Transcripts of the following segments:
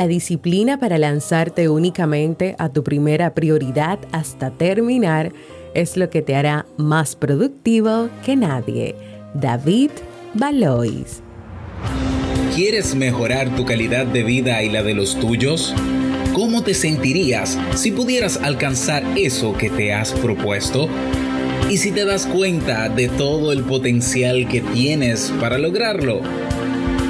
La disciplina para lanzarte únicamente a tu primera prioridad hasta terminar es lo que te hará más productivo que nadie. David Valois. ¿Quieres mejorar tu calidad de vida y la de los tuyos? ¿Cómo te sentirías si pudieras alcanzar eso que te has propuesto? ¿Y si te das cuenta de todo el potencial que tienes para lograrlo?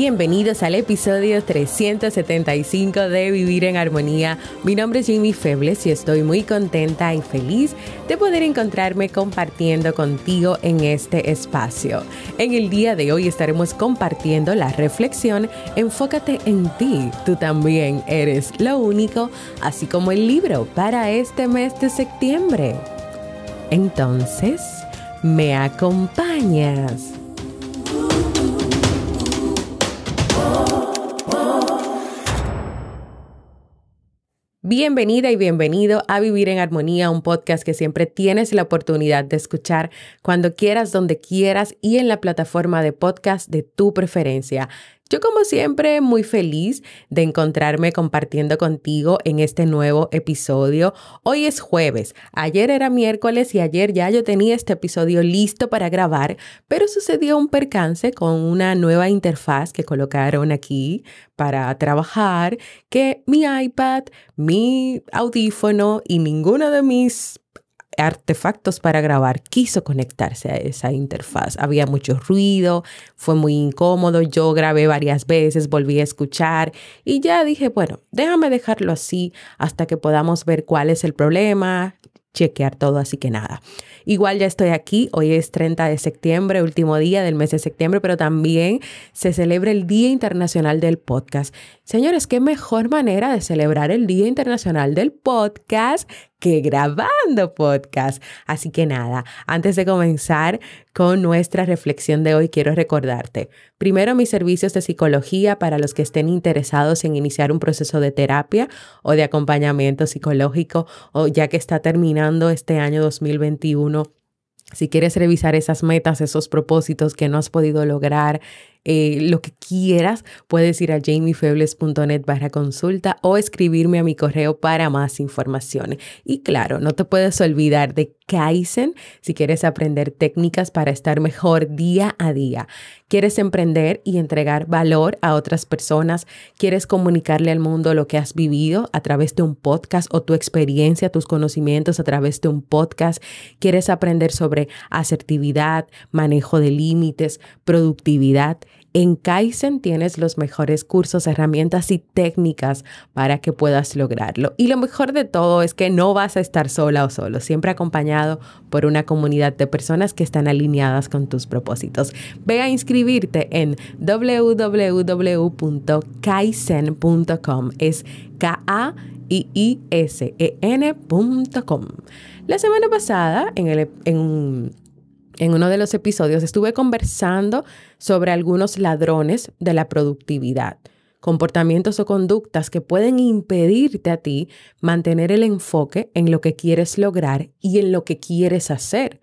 Bienvenidos al episodio 375 de Vivir en Armonía. Mi nombre es Jimmy Febles y estoy muy contenta y feliz de poder encontrarme compartiendo contigo en este espacio. En el día de hoy estaremos compartiendo la reflexión Enfócate en ti, tú también eres lo único, así como el libro para este mes de septiembre. Entonces, ¿me acompañas? Bienvenida y bienvenido a Vivir en Armonía, un podcast que siempre tienes la oportunidad de escuchar cuando quieras, donde quieras y en la plataforma de podcast de tu preferencia. Yo como siempre muy feliz de encontrarme compartiendo contigo en este nuevo episodio. Hoy es jueves, ayer era miércoles y ayer ya yo tenía este episodio listo para grabar, pero sucedió un percance con una nueva interfaz que colocaron aquí para trabajar que mi iPad, mi audífono y ninguno de mis artefactos para grabar quiso conectarse a esa interfaz. Había mucho ruido, fue muy incómodo, yo grabé varias veces, volví a escuchar y ya dije, bueno, déjame dejarlo así hasta que podamos ver cuál es el problema, chequear todo, así que nada. Igual ya estoy aquí, hoy es 30 de septiembre, último día del mes de septiembre, pero también se celebra el Día Internacional del Podcast. Señores, qué mejor manera de celebrar el Día Internacional del Podcast que grabando podcast. Así que nada, antes de comenzar con nuestra reflexión de hoy, quiero recordarte, primero mis servicios de psicología para los que estén interesados en iniciar un proceso de terapia o de acompañamiento psicológico o ya que está terminando este año 2021 si quieres revisar esas metas, esos propósitos que no has podido lograr, eh, lo que quieras, puedes ir a jamiefebles.net barra consulta o escribirme a mi correo para más información. Y claro, no te puedes olvidar de Kaizen si quieres aprender técnicas para estar mejor día a día. ¿Quieres emprender y entregar valor a otras personas? ¿Quieres comunicarle al mundo lo que has vivido a través de un podcast o tu experiencia, tus conocimientos a través de un podcast? ¿Quieres aprender sobre asertividad, manejo de límites, productividad? En Kaizen tienes los mejores cursos, herramientas y técnicas para que puedas lograrlo. Y lo mejor de todo es que no vas a estar sola o solo, siempre acompañado por una comunidad de personas que están alineadas con tus propósitos. Ve a inscribirte en www.kaizen.com. Es K-A-I-I-S-E-N.com. La semana pasada, en, el, en en uno de los episodios estuve conversando sobre algunos ladrones de la productividad, comportamientos o conductas que pueden impedirte a ti mantener el enfoque en lo que quieres lograr y en lo que quieres hacer,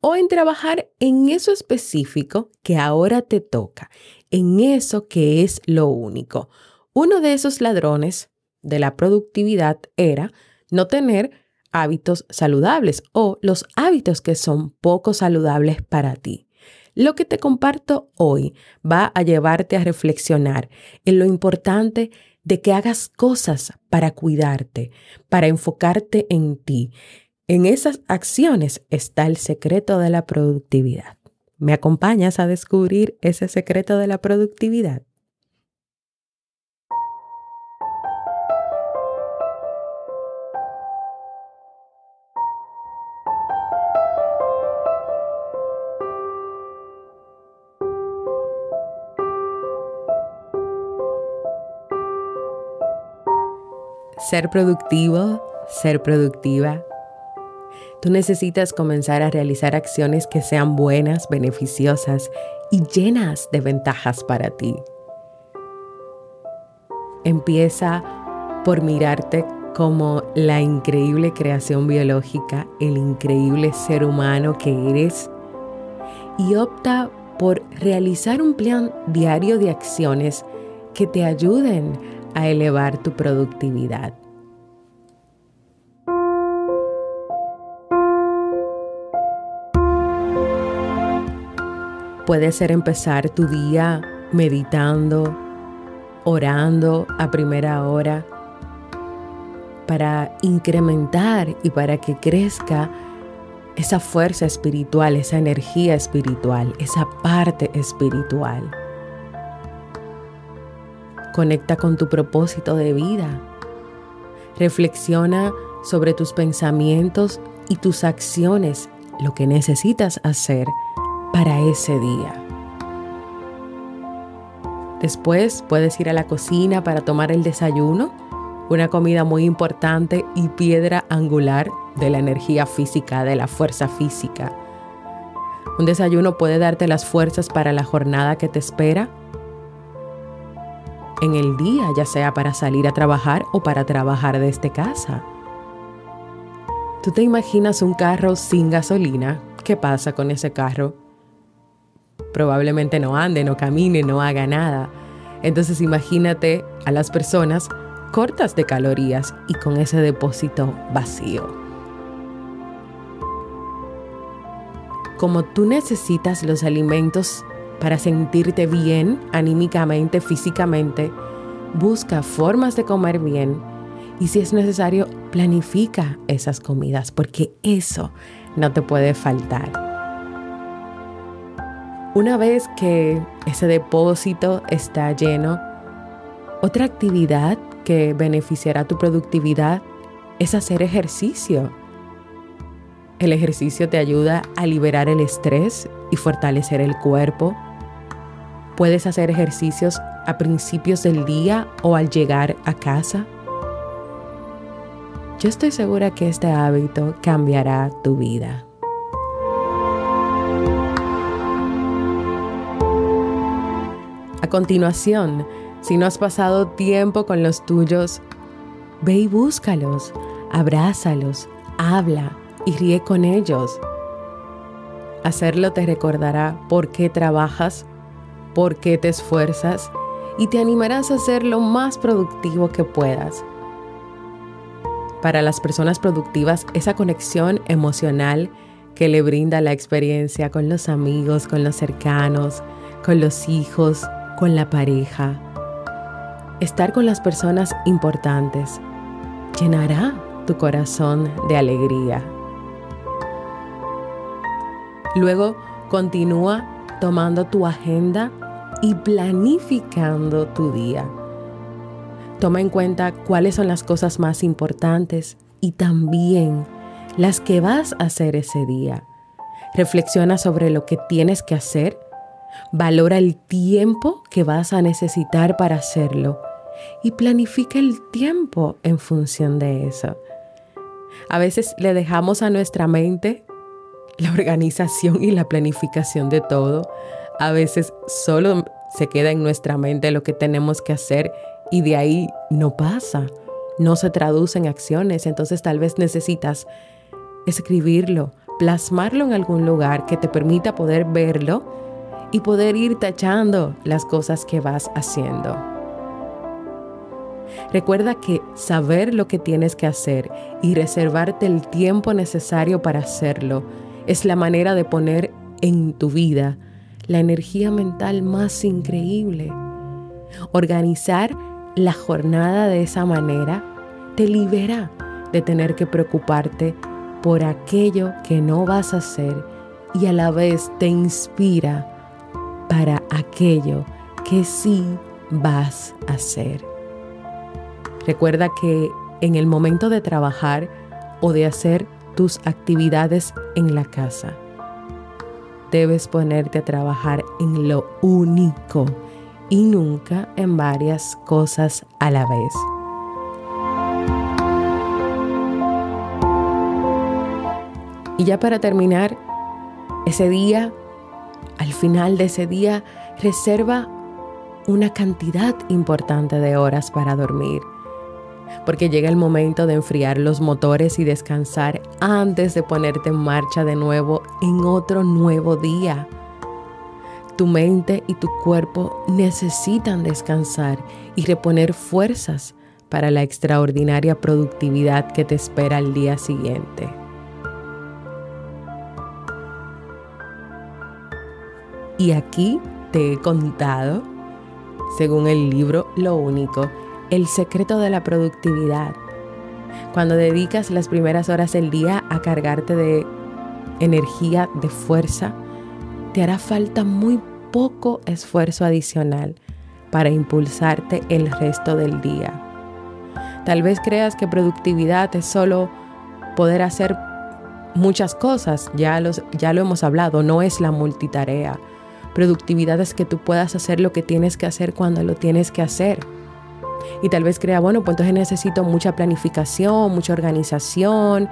o en trabajar en eso específico que ahora te toca, en eso que es lo único. Uno de esos ladrones de la productividad era no tener hábitos saludables o los hábitos que son poco saludables para ti. Lo que te comparto hoy va a llevarte a reflexionar en lo importante de que hagas cosas para cuidarte, para enfocarte en ti. En esas acciones está el secreto de la productividad. ¿Me acompañas a descubrir ese secreto de la productividad? Ser productivo, ser productiva. Tú necesitas comenzar a realizar acciones que sean buenas, beneficiosas y llenas de ventajas para ti. Empieza por mirarte como la increíble creación biológica, el increíble ser humano que eres y opta por realizar un plan diario de acciones que te ayuden a elevar tu productividad. Puede ser empezar tu día meditando, orando a primera hora para incrementar y para que crezca esa fuerza espiritual, esa energía espiritual, esa parte espiritual. Conecta con tu propósito de vida. Reflexiona sobre tus pensamientos y tus acciones, lo que necesitas hacer para ese día. Después puedes ir a la cocina para tomar el desayuno, una comida muy importante y piedra angular de la energía física, de la fuerza física. Un desayuno puede darte las fuerzas para la jornada que te espera en el día, ya sea para salir a trabajar o para trabajar desde casa. ¿Tú te imaginas un carro sin gasolina? ¿Qué pasa con ese carro? Probablemente no ande, no camine, no haga nada. Entonces imagínate a las personas cortas de calorías y con ese depósito vacío. Como tú necesitas los alimentos para sentirte bien anímicamente, físicamente, busca formas de comer bien y si es necesario, planifica esas comidas porque eso no te puede faltar. Una vez que ese depósito está lleno, otra actividad que beneficiará tu productividad es hacer ejercicio. El ejercicio te ayuda a liberar el estrés y fortalecer el cuerpo, Puedes hacer ejercicios a principios del día o al llegar a casa. Yo estoy segura que este hábito cambiará tu vida. A continuación, si no has pasado tiempo con los tuyos, ve y búscalos, abrázalos, habla y ríe con ellos. Hacerlo te recordará por qué trabajas por qué te esfuerzas y te animarás a ser lo más productivo que puedas. Para las personas productivas, esa conexión emocional que le brinda la experiencia con los amigos, con los cercanos, con los hijos, con la pareja. Estar con las personas importantes llenará tu corazón de alegría. Luego continúa tomando tu agenda y planificando tu día. Toma en cuenta cuáles son las cosas más importantes y también las que vas a hacer ese día. Reflexiona sobre lo que tienes que hacer. Valora el tiempo que vas a necesitar para hacerlo y planifica el tiempo en función de eso. A veces le dejamos a nuestra mente la organización y la planificación de todo. A veces solo se queda en nuestra mente lo que tenemos que hacer y de ahí no pasa, no se traduce en acciones. Entonces tal vez necesitas escribirlo, plasmarlo en algún lugar que te permita poder verlo y poder ir tachando las cosas que vas haciendo. Recuerda que saber lo que tienes que hacer y reservarte el tiempo necesario para hacerlo es la manera de poner en tu vida la energía mental más increíble. Organizar la jornada de esa manera te libera de tener que preocuparte por aquello que no vas a hacer y a la vez te inspira para aquello que sí vas a hacer. Recuerda que en el momento de trabajar o de hacer tus actividades en la casa, debes ponerte a trabajar en lo único y nunca en varias cosas a la vez. Y ya para terminar, ese día, al final de ese día, reserva una cantidad importante de horas para dormir, porque llega el momento de enfriar los motores y descansar antes de ponerte en marcha de nuevo en otro nuevo día. Tu mente y tu cuerpo necesitan descansar y reponer fuerzas para la extraordinaria productividad que te espera al día siguiente. Y aquí te he contado, según el libro Lo Único, el secreto de la productividad. Cuando dedicas las primeras horas del día a cargarte de energía, de fuerza, te hará falta muy poco esfuerzo adicional para impulsarte el resto del día. Tal vez creas que productividad es solo poder hacer muchas cosas, ya, ya lo hemos hablado, no es la multitarea. Productividad es que tú puedas hacer lo que tienes que hacer cuando lo tienes que hacer. Y tal vez crea, bueno, pues entonces necesito mucha planificación, mucha organización,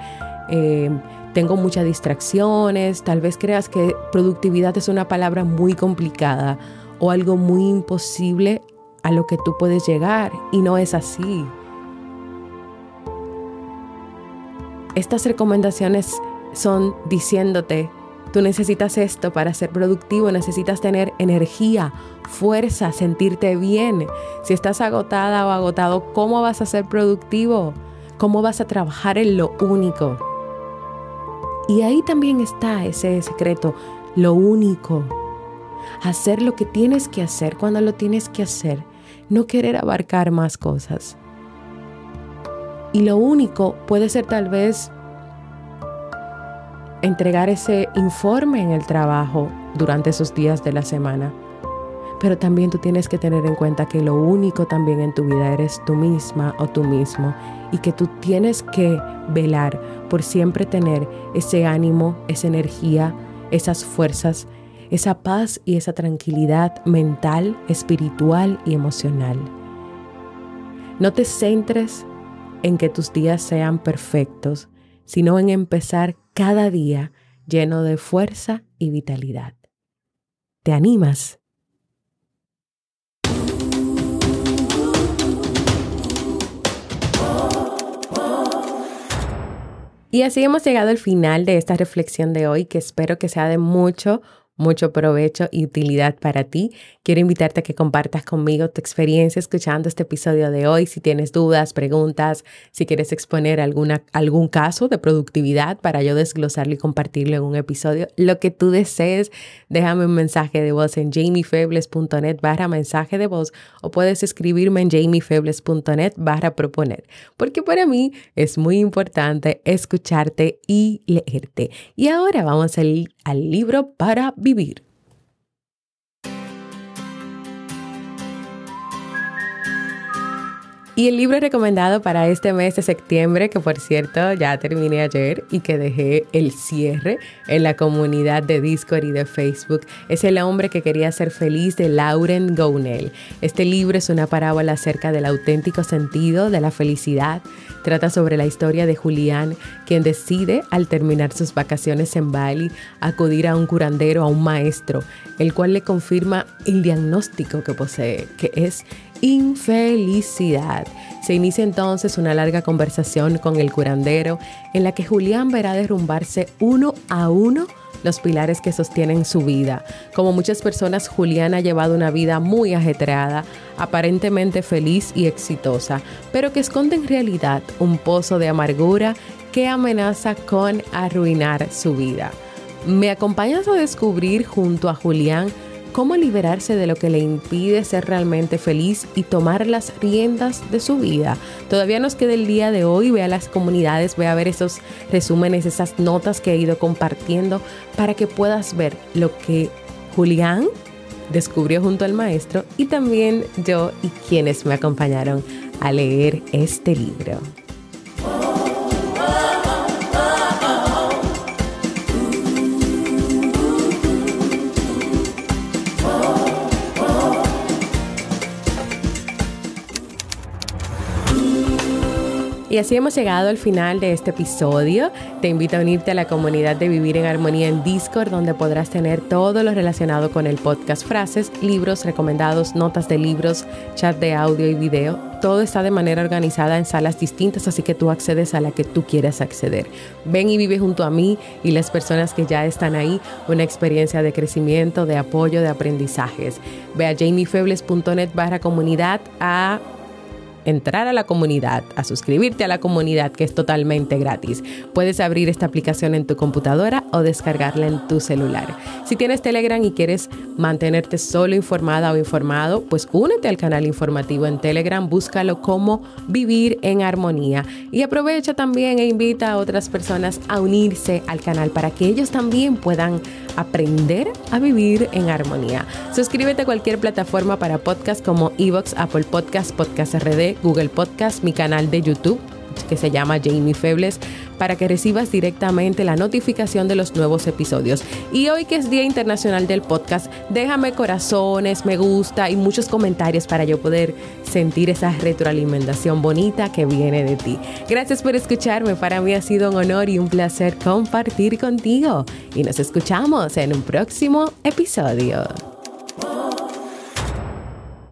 eh, tengo muchas distracciones, tal vez creas que productividad es una palabra muy complicada o algo muy imposible a lo que tú puedes llegar y no es así. Estas recomendaciones son diciéndote, tú necesitas esto para ser productivo, necesitas tener energía, fuerza, sentirte bien. Si estás agotada o agotado, ¿cómo vas a ser productivo? ¿Cómo vas a trabajar en lo único? Y ahí también está ese secreto, lo único. Hacer lo que tienes que hacer cuando lo tienes que hacer, no querer abarcar más cosas. Y lo único puede ser tal vez entregar ese informe en el trabajo durante esos días de la semana. Pero también tú tienes que tener en cuenta que lo único también en tu vida eres tú misma o tú mismo y que tú tienes que velar por siempre tener ese ánimo, esa energía, esas fuerzas, esa paz y esa tranquilidad mental, espiritual y emocional. No te centres en que tus días sean perfectos, sino en empezar cada día lleno de fuerza y vitalidad. ¿Te animas? Y así hemos llegado al final de esta reflexión de hoy que espero que sea de mucho, mucho provecho y utilidad para ti. Quiero invitarte a que compartas conmigo tu experiencia escuchando este episodio de hoy. Si tienes dudas, preguntas, si quieres exponer alguna, algún caso de productividad para yo desglosarlo y compartirlo en un episodio, lo que tú desees, déjame un mensaje de voz en jamiefebles.net barra mensaje de voz o puedes escribirme en jamiefebles.net barra proponer, porque para mí es muy importante escucharte y leerte. Y ahora vamos al, al libro para vivir. Y el libro recomendado para este mes de septiembre, que por cierto ya terminé ayer y que dejé el cierre en la comunidad de Discord y de Facebook, es El hombre que quería ser feliz de Lauren Gounel. Este libro es una parábola acerca del auténtico sentido de la felicidad. Trata sobre la historia de Julián, quien decide, al terminar sus vacaciones en Bali, acudir a un curandero, a un maestro, el cual le confirma el diagnóstico que posee, que es infelicidad. Se inicia entonces una larga conversación con el curandero en la que Julián verá derrumbarse uno a uno los pilares que sostienen su vida. Como muchas personas, Julián ha llevado una vida muy ajetreada, aparentemente feliz y exitosa, pero que esconde en realidad un pozo de amargura que amenaza con arruinar su vida. ¿Me acompañas a descubrir junto a Julián cómo liberarse de lo que le impide ser realmente feliz y tomar las riendas de su vida. Todavía nos queda el día de hoy, ve a las comunidades, ve a ver esos resúmenes, esas notas que he ido compartiendo para que puedas ver lo que Julián descubrió junto al maestro y también yo y quienes me acompañaron a leer este libro. Y así hemos llegado al final de este episodio. Te invito a unirte a la comunidad de Vivir en Armonía en Discord, donde podrás tener todo lo relacionado con el podcast, frases, libros recomendados, notas de libros, chat de audio y video. Todo está de manera organizada en salas distintas, así que tú accedes a la que tú quieras acceder. Ven y vive junto a mí y las personas que ya están ahí una experiencia de crecimiento, de apoyo, de aprendizajes. Ve a jamiefebles.net barra comunidad a entrar a la comunidad, a suscribirte a la comunidad que es totalmente gratis. Puedes abrir esta aplicación en tu computadora o descargarla en tu celular. Si tienes Telegram y quieres mantenerte solo informada o informado, pues únete al canal informativo en Telegram, búscalo como Vivir en Armonía y aprovecha también e invita a otras personas a unirse al canal para que ellos también puedan aprender a vivir en armonía. Suscríbete a cualquier plataforma para podcast como Evox, Apple Podcast, Podcast RD, Google Podcast, mi canal de YouTube que se llama Jamie Febles para que recibas directamente la notificación de los nuevos episodios. Y hoy que es Día Internacional del Podcast, déjame corazones, me gusta y muchos comentarios para yo poder sentir esa retroalimentación bonita que viene de ti. Gracias por escucharme, para mí ha sido un honor y un placer compartir contigo y nos escuchamos en un próximo episodio.